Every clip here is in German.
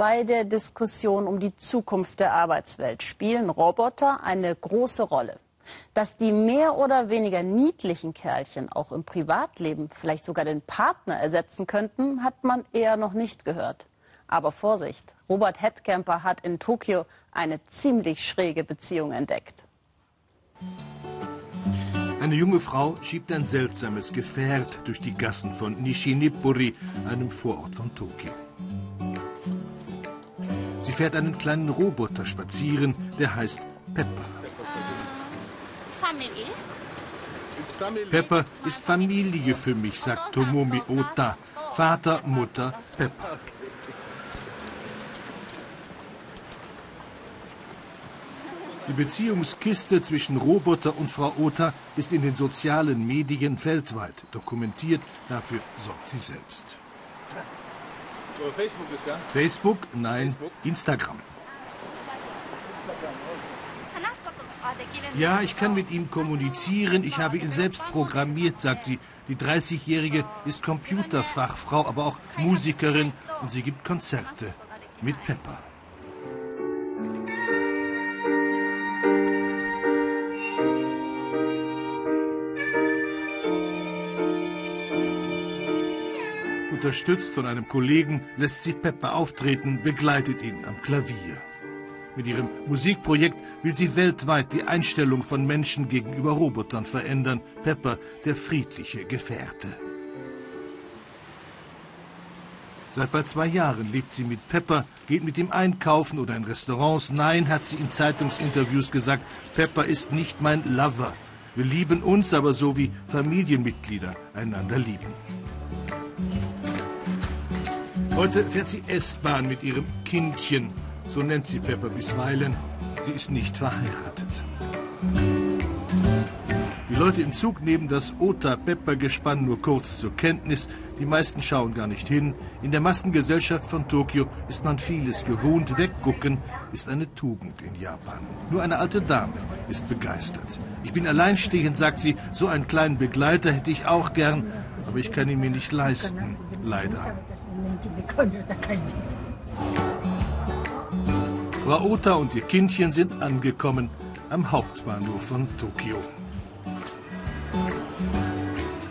bei der Diskussion um die Zukunft der Arbeitswelt spielen Roboter eine große Rolle. Dass die mehr oder weniger niedlichen Kerlchen auch im Privatleben vielleicht sogar den Partner ersetzen könnten, hat man eher noch nicht gehört. Aber Vorsicht, Robert Headcamper hat in Tokio eine ziemlich schräge Beziehung entdeckt. Eine junge Frau schiebt ein seltsames Gefährt durch die Gassen von Nishinipuri, einem Vorort von Tokio. Sie fährt einen kleinen Roboter spazieren, der heißt Pepper. Pepper ist Familie für mich, sagt Tomomi Ota. Vater, Mutter, Pepper. Die Beziehungskiste zwischen Roboter und Frau Ota ist in den sozialen Medien weltweit dokumentiert. Dafür sorgt sie selbst. Facebook ist da? Facebook? Nein, Facebook? Instagram. Ja, ich kann mit ihm kommunizieren. Ich habe ihn selbst programmiert, sagt sie. Die 30-Jährige ist Computerfachfrau, aber auch Musikerin und sie gibt Konzerte mit Pepper. Unterstützt von einem Kollegen lässt sie Pepper auftreten, begleitet ihn am Klavier. Mit ihrem Musikprojekt will sie weltweit die Einstellung von Menschen gegenüber Robotern verändern. Pepper, der friedliche Gefährte. Seit bald zwei Jahren lebt sie mit Pepper, geht mit ihm einkaufen oder in Restaurants. Nein, hat sie in Zeitungsinterviews gesagt, Pepper ist nicht mein Lover. Wir lieben uns aber so wie Familienmitglieder einander lieben. Heute fährt sie S-Bahn mit ihrem Kindchen. So nennt sie Pepper bisweilen. Sie ist nicht verheiratet. Die Leute im Zug nehmen das Ota-Pepper-Gespann nur kurz zur Kenntnis. Die meisten schauen gar nicht hin. In der Massengesellschaft von Tokio ist man vieles gewohnt. Weggucken ist eine Tugend in Japan. Nur eine alte Dame ist begeistert. Ich bin alleinstehend, sagt sie. So einen kleinen Begleiter hätte ich auch gern, aber ich kann ihn mir nicht leisten. Leider. Frau Ota und ihr Kindchen sind angekommen am Hauptbahnhof von Tokio.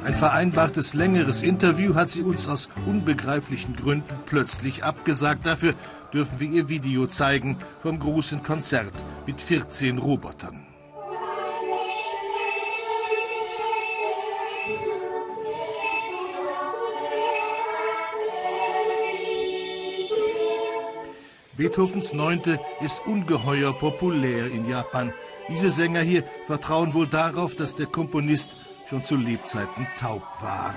Ein vereinbartes längeres Interview hat sie uns aus unbegreiflichen Gründen plötzlich abgesagt. Dafür dürfen wir ihr Video zeigen vom großen Konzert mit 14 Robotern. Beethovens Neunte ist ungeheuer populär in Japan. Diese Sänger hier vertrauen wohl darauf, dass der Komponist schon zu Lebzeiten taub war.